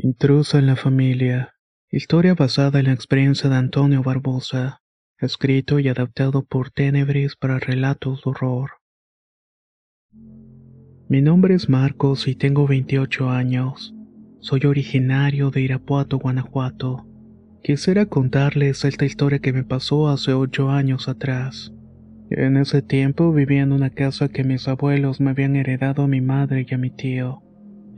Intrusa en la familia. Historia basada en la experiencia de Antonio Barbosa. Escrito y adaptado por Tenebris para relatos de horror. Mi nombre es Marcos y tengo 28 años. Soy originario de Irapuato, Guanajuato. Quisiera contarles esta historia que me pasó hace 8 años atrás. En ese tiempo vivía en una casa que mis abuelos me habían heredado a mi madre y a mi tío.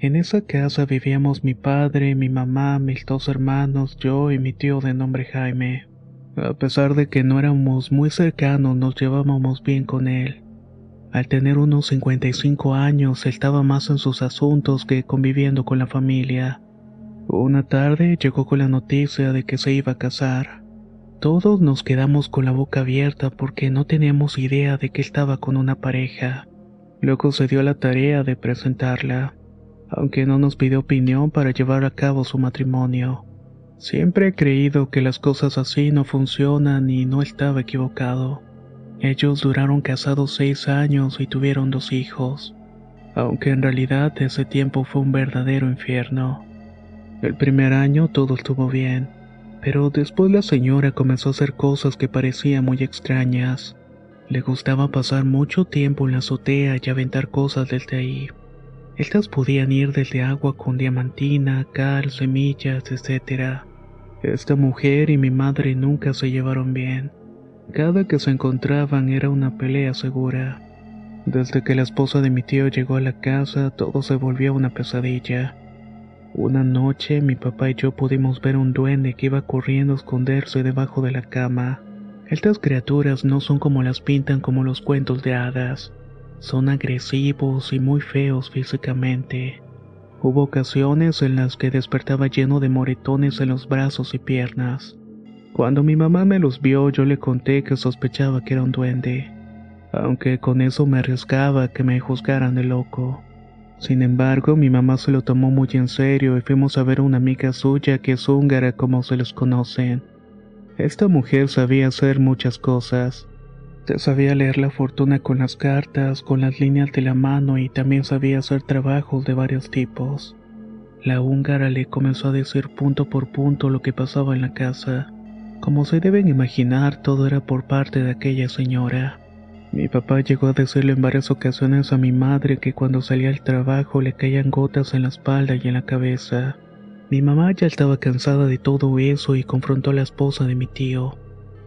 En esa casa vivíamos mi padre, mi mamá, mis dos hermanos, yo y mi tío de nombre Jaime. A pesar de que no éramos muy cercanos, nos llevábamos bien con él. Al tener unos 55 años, él estaba más en sus asuntos que conviviendo con la familia. Una tarde llegó con la noticia de que se iba a casar. Todos nos quedamos con la boca abierta porque no teníamos idea de que estaba con una pareja. Luego se dio la tarea de presentarla aunque no nos pidió opinión para llevar a cabo su matrimonio. Siempre he creído que las cosas así no funcionan y no estaba equivocado. Ellos duraron casados seis años y tuvieron dos hijos, aunque en realidad ese tiempo fue un verdadero infierno. El primer año todo estuvo bien, pero después la señora comenzó a hacer cosas que parecían muy extrañas. Le gustaba pasar mucho tiempo en la azotea y aventar cosas desde ahí. Estas podían ir desde agua con diamantina, cal, semillas, etc. Esta mujer y mi madre nunca se llevaron bien. Cada que se encontraban era una pelea segura. Desde que la esposa de mi tío llegó a la casa, todo se volvió una pesadilla. Una noche mi papá y yo pudimos ver un duende que iba corriendo a esconderse debajo de la cama. Estas criaturas no son como las pintan como los cuentos de hadas. Son agresivos y muy feos físicamente. Hubo ocasiones en las que despertaba lleno de moretones en los brazos y piernas. Cuando mi mamá me los vio yo le conté que sospechaba que era un duende, aunque con eso me arriesgaba que me juzgaran de loco. Sin embargo, mi mamá se lo tomó muy en serio y fuimos a ver a una amiga suya que es húngara como se les conocen. Esta mujer sabía hacer muchas cosas, sabía leer la fortuna con las cartas, con las líneas de la mano y también sabía hacer trabajos de varios tipos. La húngara le comenzó a decir punto por punto lo que pasaba en la casa. Como se deben imaginar, todo era por parte de aquella señora. Mi papá llegó a decirle en varias ocasiones a mi madre que cuando salía al trabajo le caían gotas en la espalda y en la cabeza. Mi mamá ya estaba cansada de todo eso y confrontó a la esposa de mi tío.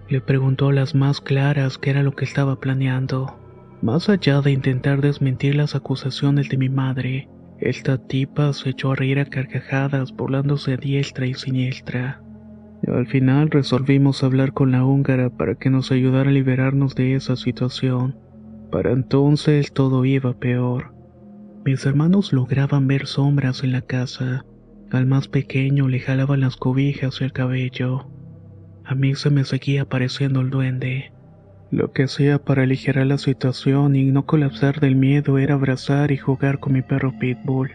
Le preguntó a las más claras qué era lo que estaba planeando. Más allá de intentar desmentir las acusaciones de mi madre, esta tipa se echó a reír a carcajadas burlándose a diestra y siniestra. al final resolvimos hablar con la húngara para que nos ayudara a liberarnos de esa situación. Para entonces todo iba peor. Mis hermanos lograban ver sombras en la casa. Al más pequeño le jalaban las cobijas y el cabello. A mí se me seguía apareciendo el duende. Lo que hacía para aligerar la situación y no colapsar del miedo era abrazar y jugar con mi perro Pitbull.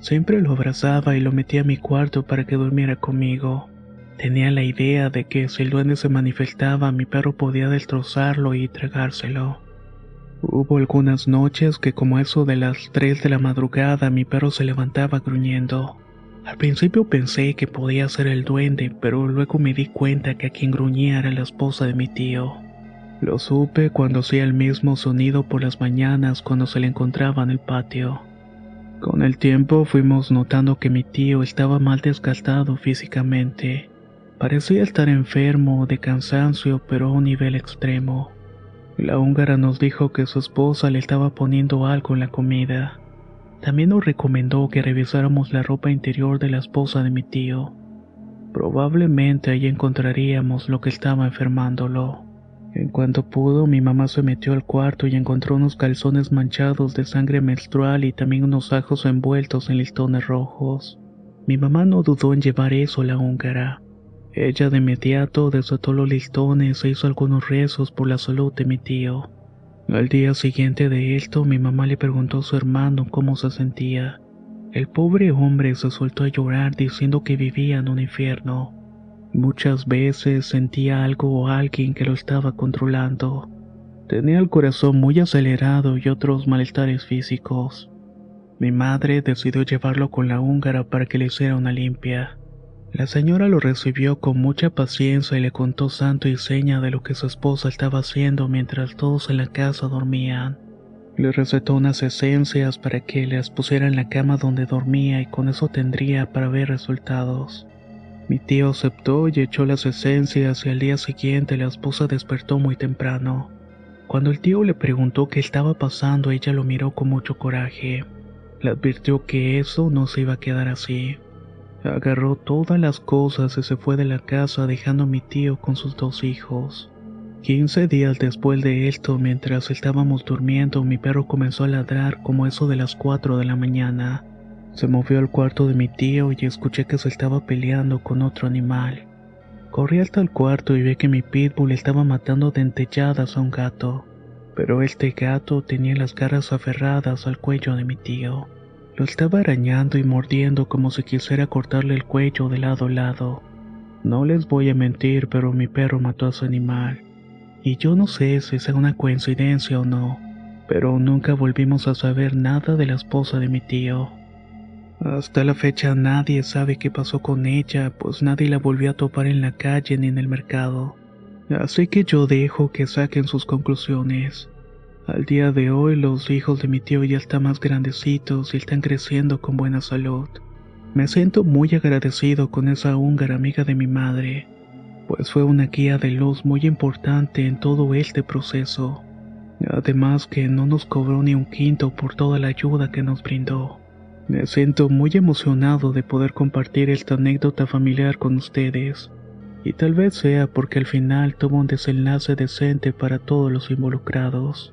Siempre lo abrazaba y lo metía a mi cuarto para que durmiera conmigo. Tenía la idea de que si el duende se manifestaba, mi perro podía destrozarlo y tragárselo. Hubo algunas noches que como eso de las 3 de la madrugada mi perro se levantaba gruñendo. Al principio pensé que podía ser el duende, pero luego me di cuenta que a quien gruñía era la esposa de mi tío. Lo supe cuando hacía el mismo sonido por las mañanas cuando se le encontraba en el patio. Con el tiempo fuimos notando que mi tío estaba mal desgastado físicamente. Parecía estar enfermo de cansancio, pero a un nivel extremo. La húngara nos dijo que su esposa le estaba poniendo algo en la comida. También nos recomendó que revisáramos la ropa interior de la esposa de mi tío. Probablemente ahí encontraríamos lo que estaba enfermándolo. En cuanto pudo, mi mamá se metió al cuarto y encontró unos calzones manchados de sangre menstrual y también unos ajos envueltos en listones rojos. Mi mamá no dudó en llevar eso a la húngara. Ella de inmediato desató los listones e hizo algunos rezos por la salud de mi tío. Al día siguiente de esto, mi mamá le preguntó a su hermano cómo se sentía. El pobre hombre se soltó a llorar diciendo que vivía en un infierno. Muchas veces sentía algo o alguien que lo estaba controlando. Tenía el corazón muy acelerado y otros malestares físicos. Mi madre decidió llevarlo con la húngara para que le hiciera una limpia. La señora lo recibió con mucha paciencia y le contó santo y seña de lo que su esposa estaba haciendo mientras todos en la casa dormían. Le recetó unas esencias para que las pusiera en la cama donde dormía y con eso tendría para ver resultados. Mi tío aceptó y echó las esencias y al día siguiente la esposa despertó muy temprano. Cuando el tío le preguntó qué estaba pasando, ella lo miró con mucho coraje. Le advirtió que eso no se iba a quedar así. Agarró todas las cosas y se fue de la casa dejando a mi tío con sus dos hijos. Quince días después de esto, mientras estábamos durmiendo, mi perro comenzó a ladrar como eso de las cuatro de la mañana. Se movió al cuarto de mi tío y escuché que se estaba peleando con otro animal. Corrí hasta el cuarto y vi que mi pitbull estaba matando dentelladas a un gato, pero este gato tenía las garras aferradas al cuello de mi tío. Lo estaba arañando y mordiendo como si quisiera cortarle el cuello de lado a lado. No les voy a mentir, pero mi perro mató a su animal. Y yo no sé si sea una coincidencia o no, pero nunca volvimos a saber nada de la esposa de mi tío. Hasta la fecha nadie sabe qué pasó con ella, pues nadie la volvió a topar en la calle ni en el mercado. Así que yo dejo que saquen sus conclusiones. Al día de hoy los hijos de mi tío ya están más grandecitos y están creciendo con buena salud. Me siento muy agradecido con esa húngara amiga de mi madre, pues fue una guía de luz muy importante en todo este proceso. Además que no nos cobró ni un quinto por toda la ayuda que nos brindó. Me siento muy emocionado de poder compartir esta anécdota familiar con ustedes. Y tal vez sea porque al final tuvo un desenlace decente para todos los involucrados.